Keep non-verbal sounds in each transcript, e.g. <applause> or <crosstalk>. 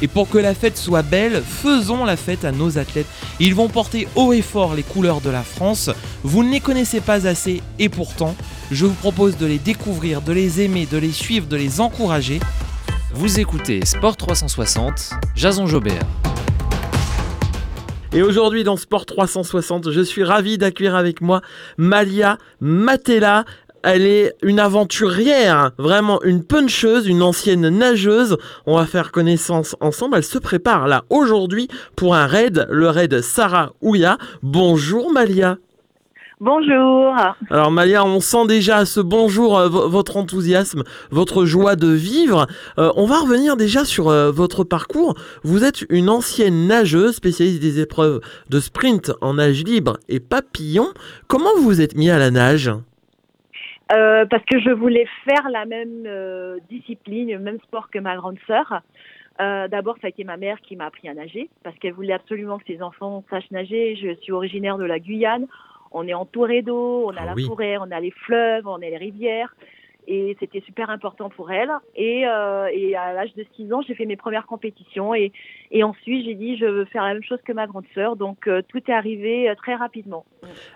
Et pour que la fête soit belle, faisons la fête à nos athlètes. Ils vont porter haut et fort les couleurs de la France. Vous ne les connaissez pas assez et pourtant, je vous propose de les découvrir, de les aimer, de les suivre, de les encourager. Vous écoutez Sport 360, Jason Jobert. Et aujourd'hui dans Sport 360, je suis ravi d'accueillir avec moi Malia Matella. Elle est une aventurière, vraiment une puncheuse, une ancienne nageuse. On va faire connaissance ensemble. Elle se prépare là aujourd'hui pour un raid, le raid Sarah Ouya. Bonjour Malia. Bonjour. Alors Malia, on sent déjà ce bonjour euh, vo- votre enthousiasme, votre joie de vivre. Euh, on va revenir déjà sur euh, votre parcours. Vous êtes une ancienne nageuse spécialiste des épreuves de sprint en nage libre et papillon. Comment vous vous êtes mis à la nage? Euh, parce que je voulais faire la même euh, discipline, le même sport que ma grande sœur. Euh, D'abord, ça a été ma mère qui m'a appris à nager parce qu'elle voulait absolument que ses enfants sachent nager. Je suis originaire de la Guyane. On est entouré d'eau, on a Ah la oui. forêt, on a les fleuves, on a les rivières. Et c'était super important pour elle. Et, euh, et à l'âge de 6 ans, j'ai fait mes premières compétitions. Et, et ensuite, j'ai dit, je veux faire la même chose que ma grande sœur. Donc, euh, tout est arrivé euh, très rapidement.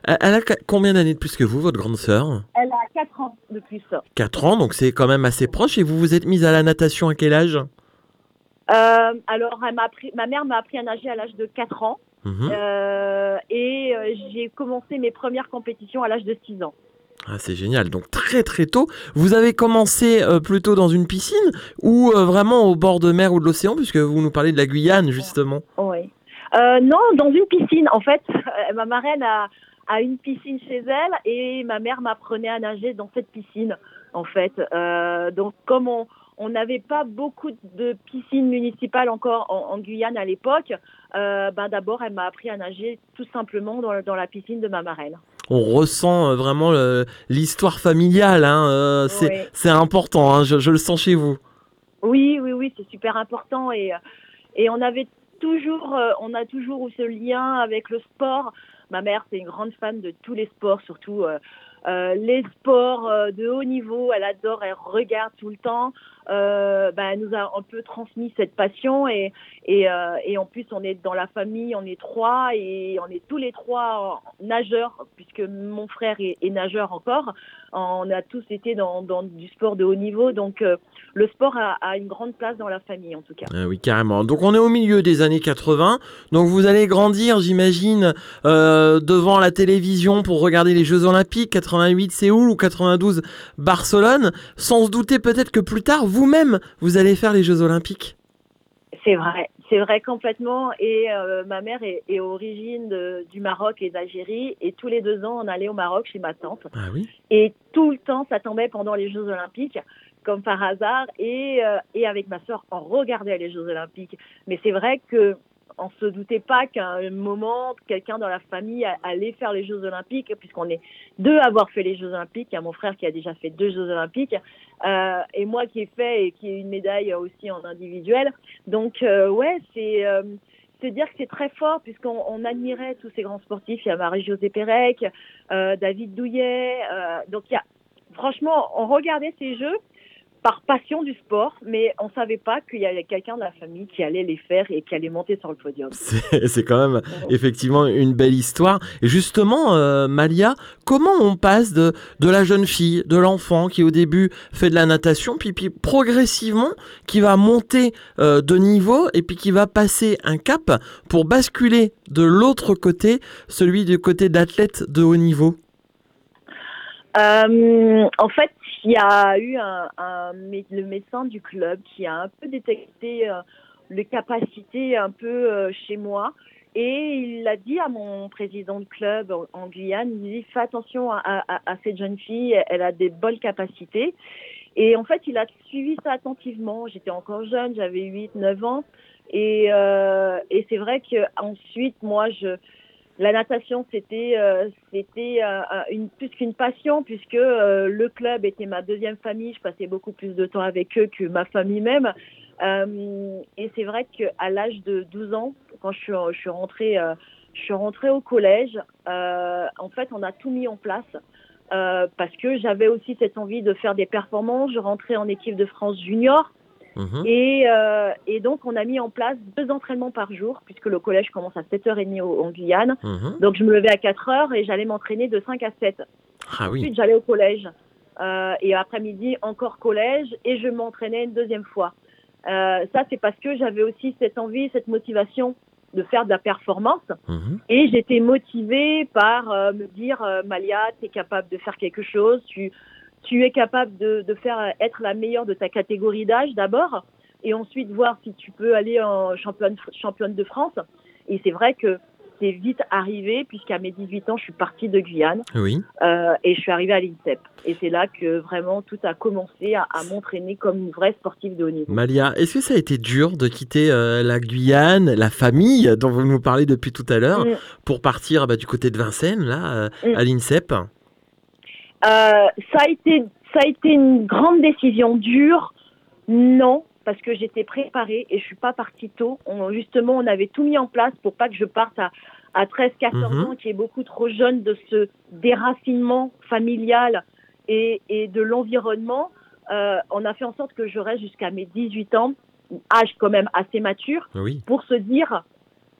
Elle a combien d'années de plus que vous, votre grande sœur? Elle a 4 ans de plus. 4 ans, donc c'est quand même assez proche. Et vous vous êtes mise à la natation à quel âge? Euh, alors, elle m'a appris, ma mère m'a appris à nager à l'âge de 4 ans Mhm. euh, et euh, j'ai commencé mes premières compétitions à l'âge de 6 ans. Ah, c'est génial. Donc très très tôt, vous avez commencé euh, plutôt dans une piscine ou euh, vraiment au bord de mer ou de l'océan, puisque vous nous parlez de la Guyane justement. Oui. Euh, non, dans une piscine. En fait, <laughs> ma marraine a, a une piscine chez elle et ma mère m'apprenait à nager dans cette piscine, en fait. Donc, comme on n'avait pas beaucoup de piscines municipales encore en, Guyane à l'époque, ben d'abord, elle m'a appris à nager tout simplement dans la piscine de ma marraine. On ressent euh, vraiment l'histoire familiale. Hein, euh, c'est important. hein, je, je le sens chez vous. Oui, oui, oui, c'est super important et euh, et on avait toujours, on a toujours ce lien avec le sport. Ma mère, c'est une grande fan de tous les sports, surtout euh, les sports euh, de haut niveau. Elle adore, elle regarde tout le temps. Euh, ben, elle nous a un peu transmis cette passion et et, euh, et en plus on est dans la famille, on est trois et on est tous les trois nageurs puisque mon frère est, nageur encore. On a tous été dans, dans du sport de haut niveau, donc euh, le sport a, a une grande place dans la famille en tout cas. Ah oui, carrément. Donc on est au milieu des années 80. Donc vous allez grandir, j'imagine, euh, devant la télévision pour regarder les Jeux Olympiques, 88 Séoul ou 92 Barcelone, sans se douter peut-être que plus tard, vous-même, vous allez faire les Jeux Olympiques. C'est vrai, c'est vrai complètement. Et euh, ma mère est, est origine de- du Maroc et d'Algérie. Et tous les deux ans, on allait au Maroc chez ma tante. Ah oui Et tout le temps, ça tombait pendant les Jeux Olympiques, comme par hasard. Et, euh, et avec ma sœur, on regardait les Jeux Olympiques. Mais c'est vrai que on se doutait pas qu'à un moment, quelqu'un dans la famille allait faire les Jeux Olympiques, puisqu'on est deux à avoir fait les Jeux Olympiques. Il y a mon frère qui a déjà fait deux Jeux Olympiques, euh, et moi qui ai fait et qui ai une médaille aussi en individuel. Donc euh, ouais, c'est euh, se dire que c'est très fort puisqu'on on admirait tous ces grands sportifs. Il y a Marie-Josée Pérec, euh, David Douillet. euh, donc il y a, franchement, on regardait ces jeux par passion du sport, mais on savait pas qu'il y avait quelqu'un de la famille qui allait les faire et qui allait monter sur le podium. <laughs> C'est c'est quand même effectivement une belle histoire. Et justement, euh, Malia, comment on passe de, de la jeune fille, de l'enfant qui au début fait de la natation, puis, puis progressivement qui va monter euh, de niveau et puis qui va passer un cap pour basculer de l'autre côté, celui du côté d'athlète de haut niveau? Euh, en fait, y a eu un, un le médecin du club qui a un peu détecté euh, les capacités un peu euh, chez moi. Et il a dit à mon président de club en, en Guyane, il dit fais attention à, à- à cette jeune fille, elle a des bonnes capacités. Et en fait, il a suivi ça attentivement. J'étais encore jeune, j'avais 8, 9 ans. Et, euh, et c'est vrai que ensuite, moi, je, la natation, c'était euh, euh, plus qu'une passion puisque euh, le club était ma deuxième famille. Je passais beaucoup plus de temps avec eux que ma famille même. Et c'est vrai qu'à l'âge de 12 ans, quand je suis, rentrée, au collège, en fait, on a tout mis en place. parce que j'avais aussi cette envie de faire des performances. Je rentrais en équipe de France junior. Mhm. Et, euh, et donc, on a mis en place deux entraînements par jour, puisque le collège commence à 7h30 au- en Guyane. Mhm. Donc, je me levais à 4h et j'allais m'entraîner de 5 à 7. Ah oui. Ensuite, j'allais au collège. Euh, et après-midi, encore collège. Et je m'entraînais une deuxième fois. Euh, ça, c'est parce que j'avais aussi cette envie, cette motivation de faire de la performance. Mhm. Et j'étais motivée par me dire, Malia, tu es capable de faire quelque chose, tu, tu es capable de, de faire être la meilleure de ta catégorie d'âge d'abord, et ensuite voir si tu peux aller en championne, championne de France. Et c'est vrai que c'est vite arrivé, puisqu'à mes 18 ans, je suis partie de Guyane Oui. euh, et je suis arrivée à l'INSEP. Et c'est là que vraiment tout a commencé à, à m'entraîner comme une vraie sportive de haut niveau. Malia, est-ce que ça a été dur de quitter euh, la Guyane, la famille dont vous nous parlez depuis tout à l'heure, Mm. pour partir bah, du côté de Vincennes, là, euh, Mm. à l'INSEP? Euh, ça a été ça a été une grande décision dure. Non, parce que j'étais préparée et je suis pas partie tôt. On, justement, on avait tout mis en place pour pas que je parte à, à 13, 14 Mhm. ans, qui est beaucoup trop jeune de ce déracinement familial et, et de l'environnement. Euh, on a fait en sorte que je reste jusqu'à mes 18 ans, âge quand même assez mature, Oui. pour se dire,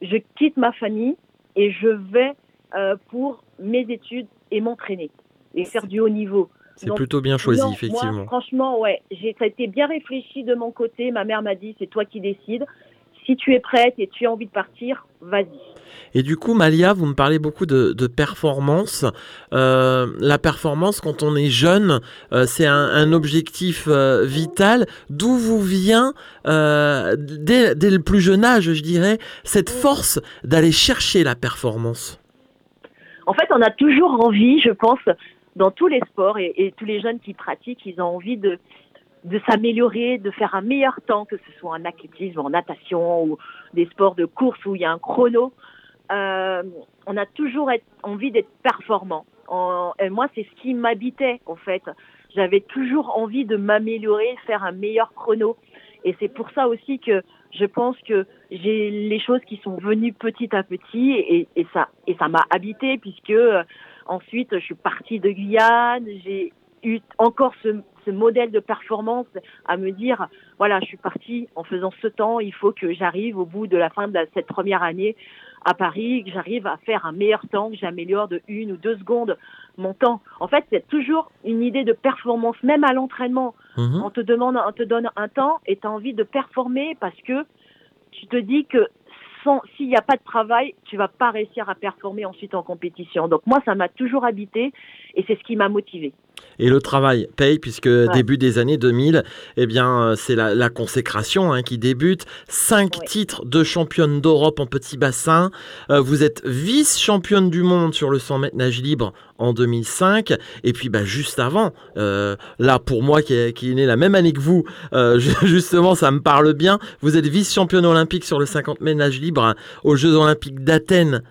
je quitte ma famille et je vais euh, pour mes études et m'entraîner et faire du haut niveau. C'est plutôt bien choisi, Non, effectivement. Moi, franchement, ouais, j'ai, été bien réfléchi de mon côté. Ma mère m'a dit, c'est toi qui décides. Si tu es prête et tu as envie de partir, vas-y. Et du coup, Malia, vous me parlez beaucoup de, de performance. Euh, la performance, quand on est jeune, euh, c'est un, un objectif euh, vital. D'où vous vient, dès, dès le plus jeune âge, je dirais, cette force d'aller chercher la performance? En fait, on a toujours envie, je pense, dans tous les sports et, tous les jeunes qui pratiquent, ils ont envie de, de s'améliorer, de faire un meilleur temps, que ce soit en athlétisme, en natation ou des sports de course où il y a un chrono. Euh, on a toujours envie d'être performant. Et moi, c'est ce qui m'habitait, en fait. J'avais toujours envie de m'améliorer, faire un meilleur chrono. Et c'est pour ça aussi que je pense que j'ai les choses qui sont venues petit à petit et, et ça et ça m'a habité puisque euh, ensuite je suis partie de Guyane, j'ai eu encore ce, ce modèle de performance à me dire voilà je suis partie en faisant ce temps, il faut que j'arrive au bout de la fin de la- cette première année à Paris, que j'arrive à faire un meilleur temps, que j'améliore de une ou deux secondes mon temps. En fait, c'est toujours une idée de performance, même à l'entraînement Mhm. on te demande, on te donne un temps et tu as envie de performer parce que tu te dis que s'il n'y a pas de travail, tu vas pas réussir à performer ensuite en compétition. Donc moi, ça m'a toujours habité et c'est ce qui m'a motivé. Et le travail paye puisque début des années 2000, eh bien, euh, c'est la, la consécration hein, qui débute. Cinq Ouais. titres de championne d'Europe en petit bassin. Euh, vous êtes vice-championne du monde sur le 100 mètres nage libre en 2005. Et puis, bah, juste avant, euh, là, pour moi qui est, qui est né la même année que vous, euh, <laughs> justement, ça me parle bien. Vous êtes vice-championne olympique sur le 50 mètres nage libre hein, aux Jeux olympiques d'Athènes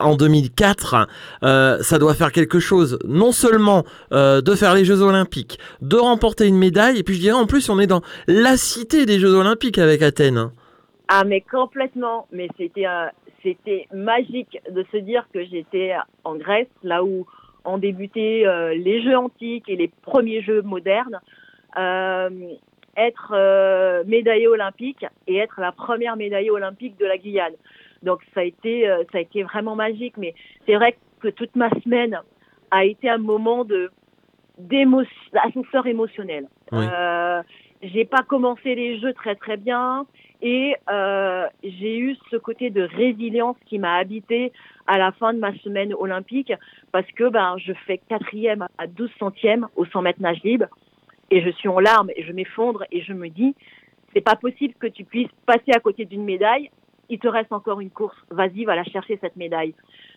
en 2004, euh, ça doit faire quelque chose. Non seulement euh, de faire les Jeux Olympiques, de remporter une médaille, et puis je dirais en plus on est dans la cité des Jeux Olympiques avec Athènes. Ah mais complètement, mais c'était euh, c'était magique de se dire que j'étais en Grèce, là où ont débuté les Jeux antiques et les premiers Jeux modernes. Être médaillée olympique et être la première médaillée olympique de la Guyane. Donc ça a été euh, ça a été vraiment magique. Mais c'est vrai que toute ma semaine a été un moment de d'émotion, d'ascenseur émotionnel. Oui. Euh, j'ai pas commencé les jeux très très bien et euh, j'ai eu ce côté de résilience qui m'a habité à la fin de ma semaine olympique parce que ben je fais quatrième à 12 centièmes au 100 mètres nage libre et je suis en larmes et je m'effondre et je me dis c'est pas possible que tu puisses passer à côté d'une médaille il te reste encore une course vas-y va la chercher cette médaille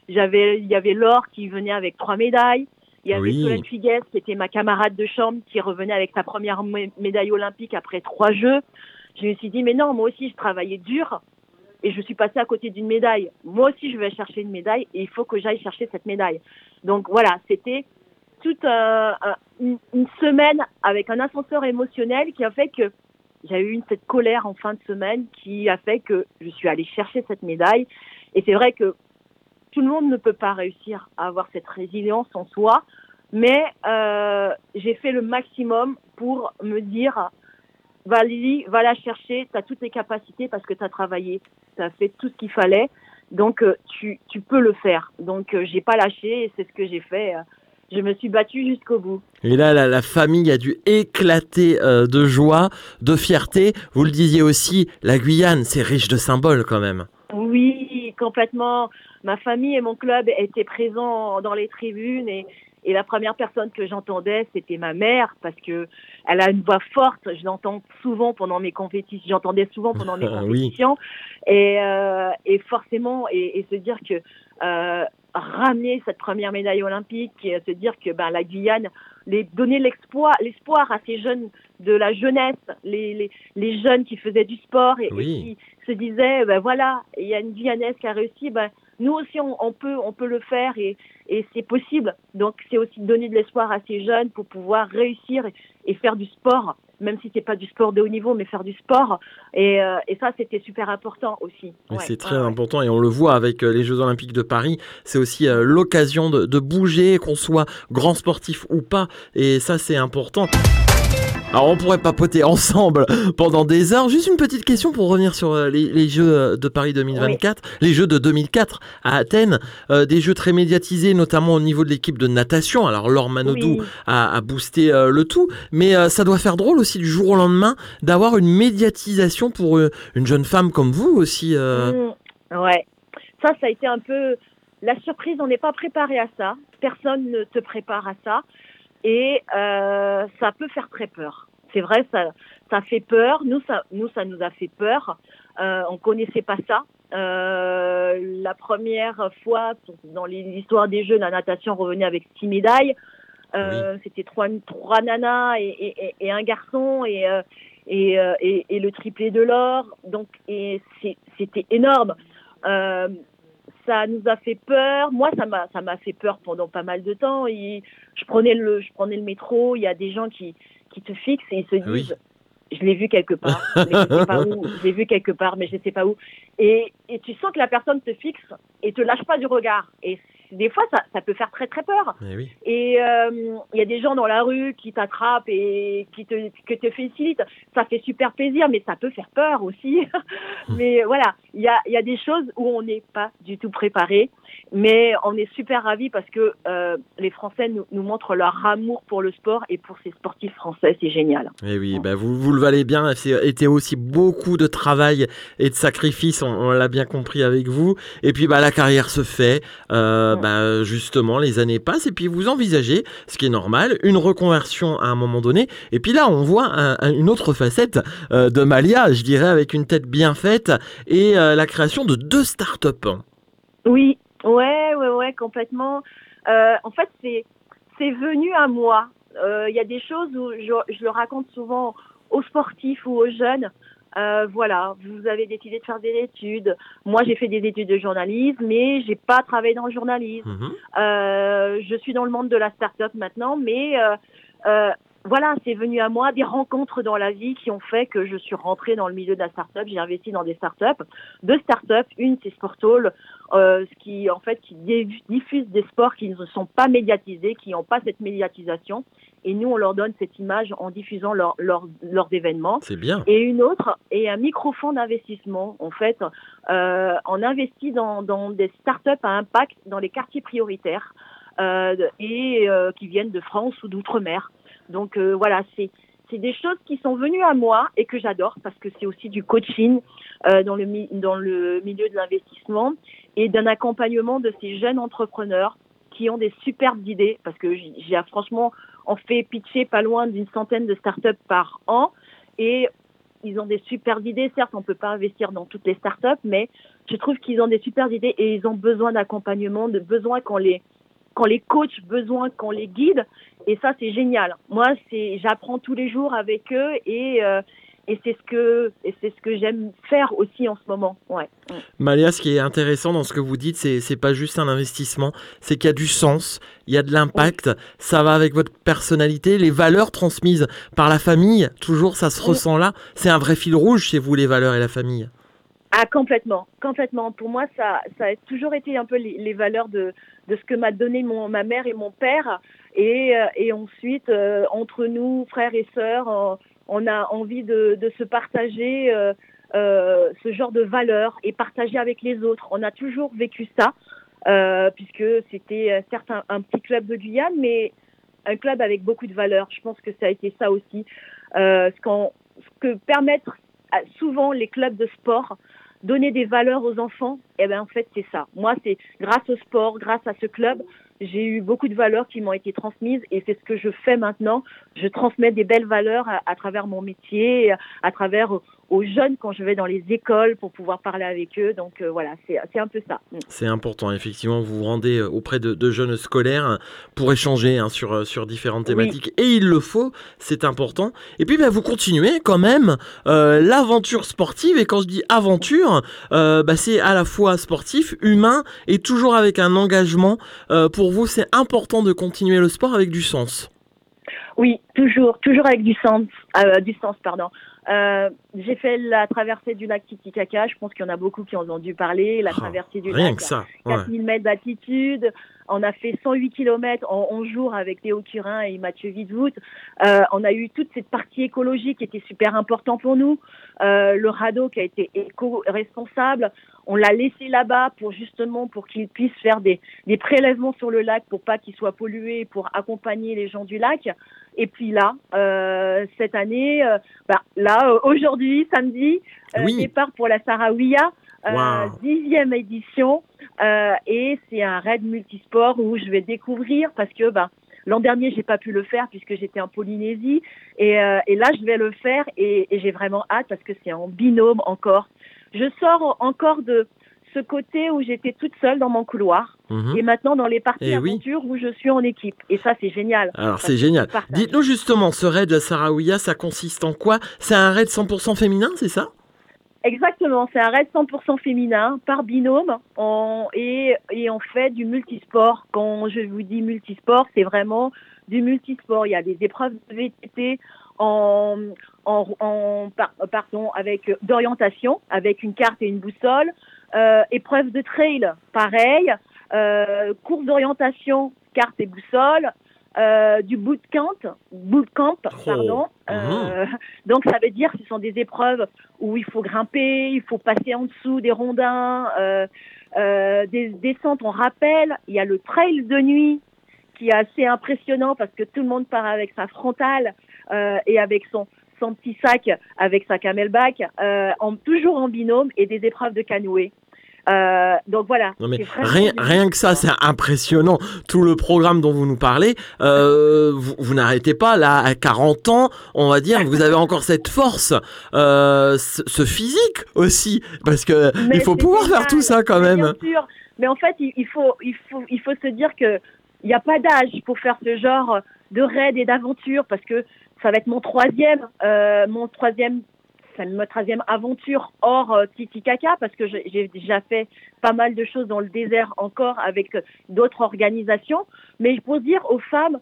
j'avais il y avait Laure qui venait avec trois médailles il y avait Oui. Solène Figues qui était ma camarade de chambre qui revenait avec sa première mé- médaille olympique après trois jeux je me suis dit mais non moi aussi je travaillais dur et je suis passée à côté d'une médaille. Moi aussi, je vais chercher une médaille et il faut que j'aille chercher cette médaille. Donc voilà, c'était toute euh, un- une, une semaine avec un ascenseur émotionnel qui a fait que j'ai eu une, cette colère en fin de semaine qui a fait que je suis allée chercher cette médaille. Et c'est vrai que tout le monde ne peut pas réussir à avoir cette résilience en soi, mais euh, j'ai fait le maximum pour me dire, Valérie, va la chercher, tu as toutes les capacités parce que tu as travaillé, tu as fait tout ce qu'il fallait, donc euh, tu, tu peux le faire. Donc euh, j'ai pas lâché et c'est ce que j'ai fait. Je me suis battue jusqu'au bout. Et là, la, la famille a dû éclater euh, de joie, de fierté. Vous le disiez aussi, la Guyane, c'est riche de symboles quand même. Oui, complètement. Ma famille et mon club étaient présents dans les tribunes et, et la première personne que j'entendais, c'était ma mère parce que elle a une voix forte. Je l'entends souvent pendant mes compétitions. J'entendais souvent pendant mes <laughs> Ah oui. compétitions et, euh, et forcément et, et se dire que euh, ramener cette première médaille olympique et se dire que ben la Guyane les donner l'espoir l'espoir à ces jeunes de la jeunesse les, les, les jeunes qui faisaient du sport et, qui se disaient ben voilà il y a une Guyanaise qui a réussi ben nous aussi on, on peut on peut le faire et, et c'est possible. Donc c'est aussi donner de l'espoir à ces jeunes pour pouvoir réussir et, et faire du sport même si c'est pas du sport de haut niveau mais faire du sport et, euh, et ça c'était super important aussi Ouais, c'est très ouais, important et on le voit avec euh, les Jeux Olympiques de Paris. C'est aussi euh, l'occasion de, de bouger, qu'on soit grand sportif ou pas. Et ça, c'est important. Alors, on pourrait papoter <laughs> ensemble pendant des heures. Juste une petite question pour revenir sur euh, les, les Jeux euh, de Paris 2024, les Jeux de 2004 à Athènes, Euh, des Jeux très médiatisés, notamment au niveau de l'équipe de natation. Alors, Laure Manodou Oui. a, a boosté euh, le tout, mais euh, ça doit faire drôle aussi du jour au lendemain d'avoir une médiatisation pour euh, une jeune femme comme vous aussi. euh. Mmh, ouais. Ça, ça a été un peu la surprise. On n'est pas préparé à ça. Personne ne te prépare à ça. Et euh, ça peut faire très peur. C'est vrai, ça, ça fait peur. Nous, ça, nous, ça nous a fait peur. Euh, on connaissait pas ça. Euh, la première fois dans l'histoire des Jeux, la natation revenait avec six médailles. Euh, C'était trois, trois nanas et, et- et- un garçon et, euh, et, euh, et, et le triplé de l'or. Donc, c'était énorme. Ça nous a fait peur. Moi, ça m'a, ça m'a fait peur pendant pas mal de temps. Et je prenais le, je prenais le métro. Il y a des gens qui, qui te fixent et ils se Ah oui. disent, je l'ai vu quelque part, <laughs> mais je sais pas où. Je l'ai vu quelque part, mais je sais pas où. Et, et tu sens que la personne te fixe et te lâche pas du regard. Et des fois, ça, ça peut faire très très peur. Eh oui. Et euh, il y a des gens dans la rue qui t'attrapent et qui te, que te félicitent. Ça fait super plaisir, mais ça peut faire peur aussi. <laughs> mais voilà, il y a, y a des choses où on n'est pas du tout préparé. Mais on est super ravis parce que euh, les Français nous, nous montrent leur amour pour le sport et pour ces sportifs français. C'est génial. Eh oui, bah vous, vous le valez bien. Été aussi beaucoup de travail et de sacrifice, on, on l'a bien compris avec vous. Et puis bah, la carrière se fait. Euh, Ouais. Bah, justement, les années passent et puis vous envisagez, ce qui est normal, une reconversion à un moment donné. Et puis là, on voit un- un- une autre facette euh, de Malia, je dirais, avec une tête bien faite et euh, la création de deux startups. Oui, ouais, ouais, ouais, complètement. Euh, en fait, c'est venu à moi. Il y a des choses où je le raconte souvent aux sportifs ou aux jeunes. Euh, voilà, vous avez décidé de faire des études. Moi, j'ai fait des études de journalisme, mais j'ai pas travaillé dans le journalisme. Mhm. Euh, je suis dans le monde de la start-up maintenant, mais euh, euh, voilà, c'est venu à moi des rencontres dans la vie qui ont fait que je suis rentrée dans le milieu de la start-up. J'ai investi dans des start-up, deux start-up. Une, c'est Sportall, euh, qui en fait qui diffuse des sports qui ne sont pas médiatisés, qui n'ont pas cette médiatisation. Et nous, on leur donne cette image en diffusant leurs leurs leurs événements. C'est bien. Et une autre est un microfonds d'investissement. En fait, euh, on investit dans, dans des startups à impact dans les quartiers prioritaires euh, et euh, qui viennent de France ou d'outre-mer. Donc euh, voilà, c'est c'est des choses qui sont venues à moi et que j'adore parce que c'est aussi du coaching euh, dans le dans le milieu de l'investissement et d'un accompagnement de ces jeunes entrepreneurs qui ont des superbes idées parce que j'ai j'ai- franchement on fait pitcher pas loin d'une centaine de startups par an et ils ont des superbes idées. Certes, on peut pas investir dans toutes les startups, mais je trouve qu'ils ont des superbes idées et ils ont besoin d'accompagnement, de besoin qu'on les qu'on les coach, besoin qu'on les guide. Et ça, c'est génial. Moi, c'est j'apprends tous les jours avec eux et euh, et c'est ce que et c'est ce que j'aime faire aussi en ce moment. Ouais. Malia, ce qui est intéressant dans ce que vous dites, c'est c'est pas juste un investissement, c'est qu'il y a du sens, il y a de l'impact, ça va avec votre personnalité, les valeurs transmises par la famille, toujours ça se Oui. ressent là. C'est un vrai fil rouge chez vous les valeurs et la famille. Ah complètement, complètement. Pour moi, ça, a toujours été un peu les, valeurs de, ce que m'a donné ma mère et mon père. Et, euh, ensuite, euh, entre nous, frères et sœurs, on a envie de, se partager euh, ce genre de valeurs et partager avec les autres. On a toujours vécu ça, puisque c'était certes un, petit club de Guyane, mais un club avec beaucoup de valeurs. Je pense que ça a été ça aussi. Ce, que permettre souvent les clubs de sport donner des valeurs aux enfants, eh ben en fait c'est ça. Moi c'est grâce au sport, grâce à ce club, j'ai eu beaucoup de valeurs qui m'ont été transmises et c'est ce que je fais maintenant. Je transmets des belles valeurs à, travers mon métier, à travers aux jeunes quand je vais dans les écoles pour pouvoir parler avec eux. Donc euh, voilà, c'est un peu ça. Mm. C'est important, effectivement, vous vous rendez euh, auprès de, de jeunes scolaires hein, pour échanger hein, sur, euh, sur différentes Oui. thématiques. Et il le faut, c'est important. Et puis, bah, vous continuez quand même euh, l'aventure sportive. Et quand je dis aventure, euh, bah, c'est à la fois sportif, humain et toujours avec un engagement. Pour vous, c'est important de continuer le sport avec du sens. Oui, toujours, toujours avec du sens, euh, du sens, pardon. Euh, j'ai fait la traversée du lac Titicaca. Je pense qu'il y en a beaucoup qui en ont dû parler. La Oh, traversée du Rien lac. que ça. ouais. 4000 mètres d'altitude. On a fait 108 km en 11 jours avec Théo Curin et Mathieu Vidvout. Euh, on a eu toute cette partie écologique qui était super important pour nous. Euh, le radeau qui a été éco-responsable. On l'a laissé là-bas pour justement pour qu'il puisse faire des, des prélèvements sur le lac pour pas qu'il soit pollué, pour accompagner les gens du lac. Et puis là, euh, cette année, euh, bah, là aujourd'hui, samedi, euh, Oui. départ pour la Sarawiya, Wow. dixième édition. Euh, et c'est un raid multisport où je vais découvrir parce que ben l'an dernier j'ai pas pu le faire puisque j'étais en Polynésie et, euh, et là je vais le faire et, et j'ai vraiment hâte parce que c'est en binôme encore. Je sors encore de ce côté où j'étais toute seule dans mon couloir Mhm. et maintenant dans les parties Eh oui. aventures où je suis en équipe et ça c'est génial. Alors, c'est génial. Dites-nous justement, ce raid de Sarawiya, ça consiste en quoi? C'est un raid 100% féminin, c'est ça? Exactement, c'est un raid 100% féminin par binôme et, et on fait du multisport. Quand je vous dis multisport, c'est vraiment du multisport. Il y a des épreuves de VTT en, en, en par- pardon, avec d'orientation, avec une carte et une boussole. Euh, épreuve de trail, pareil. Euh, course d'orientation, carte et boussole. Euh, du bootcamp, bootcamp, pardon. Euh, donc ça veut dire que ce sont des épreuves où il faut grimper, il faut passer en dessous des rondins, euh, euh, des descentes en rappel. Il y a le trail de nuit qui est assez impressionnant parce que tout le monde part avec sa frontale euh, et avec son son petit sac avec sa camelback, euh, en, toujours en binôme et des épreuves de canoë. Euh, donc voilà. Non mais rien, que ça, c'est impressionnant. Tout le programme dont vous nous parlez, euh, vous, vous n'arrêtez pas là à 40 ans, on va dire, vous avez encore cette force, euh, ce, ce physique aussi, parce que Mais il faut pouvoir faire tout ça quand même. Bien sûr, mais en fait, il, il faut, il faut, il faut se dire que il n'y a pas d'âge pour faire ce genre de raid et d'aventure parce que ça va être mon troisième, euh, mon troisième, ma troisième aventure hors euh, Titicaca parce que j'ai déjà fait pas mal de choses dans le désert encore avec euh, d'autres organisations. Mais pour dire aux femmes,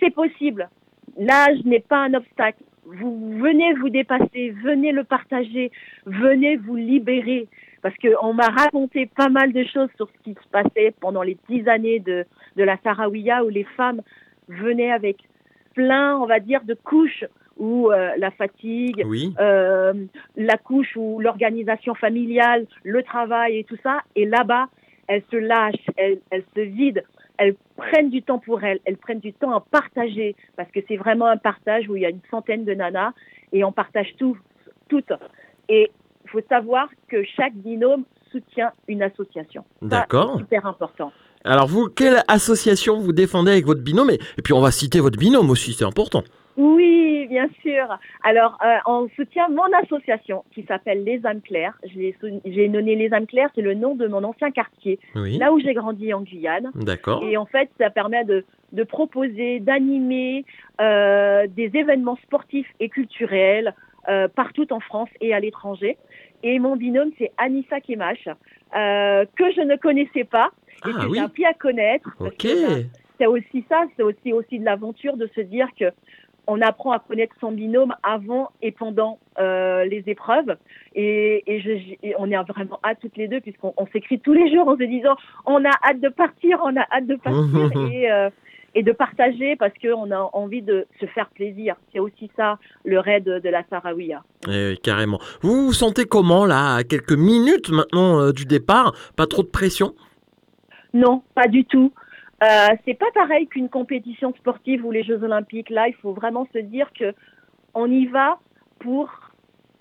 c'est possible. L'âge n'est pas un obstacle. Vous venez vous dépasser, venez le partager, venez vous libérer. Parce qu'on m'a raconté pas mal de choses sur ce qui se passait pendant les dix années de, de la Sarawiya où les femmes venaient avec plein, on va dire, de couches où euh, la fatigue, Oui, euh, la couche ou l'organisation familiale, le travail et tout ça. Et là-bas, elles se lâchent, elles, elles se vident, elles prennent du temps pour elles, elles prennent du temps à partager parce que c'est vraiment un partage où il y a une centaine de nanas et on partage tout, toutes. Et il faut savoir que chaque binôme soutient une association. D'accord. c'est super important. Alors vous, quelle association vous défendez avec votre binôme? Et puis on va citer votre binôme aussi, c'est important. Oui, bien sûr. Alors, euh, on soutient mon association qui s'appelle Les âmes claires. J'ai donné Les âmes claires, c'est le nom de mon ancien quartier, Oui, là où j'ai grandi en Guyane. d'accord. Et en fait, ça permet de, de proposer, d'animer euh, des événements sportifs et culturels euh, partout en France et à l'étranger. Et mon binôme, c'est Anissa Kemash, euh, que je ne connaissais pas et Ah que oui. j'ai appris à connaître. Ok. ben, c'est aussi ça, c'est aussi aussi de l'aventure de se dire que on apprend à connaître son binôme avant et pendant euh, les épreuves. Et, et, je, et on est vraiment hâte toutes les deux, puisqu'on on s'écrit tous les jours en se disant on a hâte de partir, on a hâte de partir <laughs> et, euh, et de partager parce qu'on a envie de se faire plaisir. C'est aussi ça le raid de, de la Sarawiya. Eh oui, carrément. Vous vous sentez comment là, à quelques minutes maintenant euh, du départ? Pas trop de pression? Non, pas du tout. Euh, c'est pas pareil qu'une compétition sportive ou les Jeux Olympiques. Là, il faut vraiment se dire que on y va pour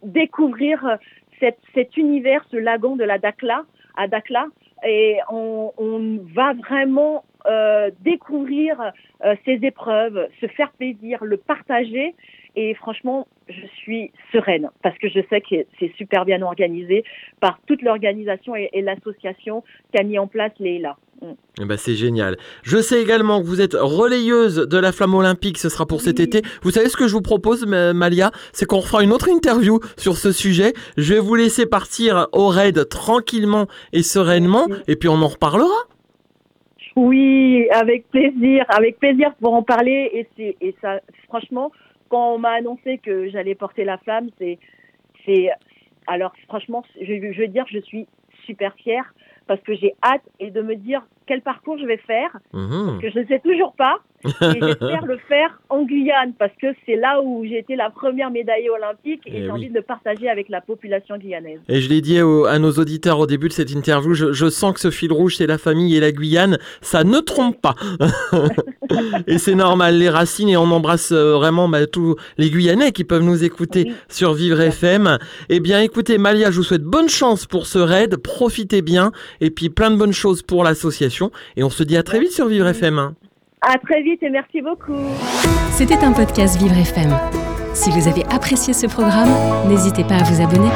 découvrir euh, cet univers, ce lagon de la Dakla, à Dakla, et on, on va vraiment euh, découvrir euh, ces épreuves, se faire plaisir, le partager. Et franchement, je suis sereine parce que je sais que c'est super bien organisé par toute l'organisation et, et l'association qu'a mis en place Leila. Ben, c'est génial. Je sais également que vous êtes relayeuse de la flamme olympique, ce sera pour cet été. Vous savez ce que je vous propose, Ma- Malia? C'est qu'on refera une autre interview sur ce sujet. Je vais vous laisser partir au raid tranquillement et sereinement, et puis on en reparlera. Oui, avec plaisir, avec plaisir pour en parler. Et, ça, franchement, quand on m'a annoncé que j'allais porter la flamme, c'est, c'est, alors franchement, je, je veux dire, je suis super fière parce que j'ai hâte et de me dire quel parcours je vais faire, Mhm. que je ne sais toujours pas. <laughs> Et j'espère le faire en Guyane parce que c'est là où j'ai été la première médaillée olympique et, Eh j'ai oui. envie de le partager avec la population guyanaise. Et je l'ai dit au- à nos auditeurs au début de cette interview, je, je sens que ce fil rouge, c'est la famille et la Guyane. Ça ne trompe pas. <laughs> et c'est normal, les racines, et on embrasse euh, vraiment bah, tous les Guyanais qui peuvent nous écouter Oui. sur Vivre FM. Eh bien, écoutez, Malia, je vous souhaite bonne chance pour ce raid. Profitez bien. Et puis, plein de bonnes choses pour l'association. Et on se dit à très vite sur Vivre FM. À très vite et merci beaucoup. C'était un podcast Vivre FM. Si vous avez apprécié ce programme, n'hésitez pas à vous abonner.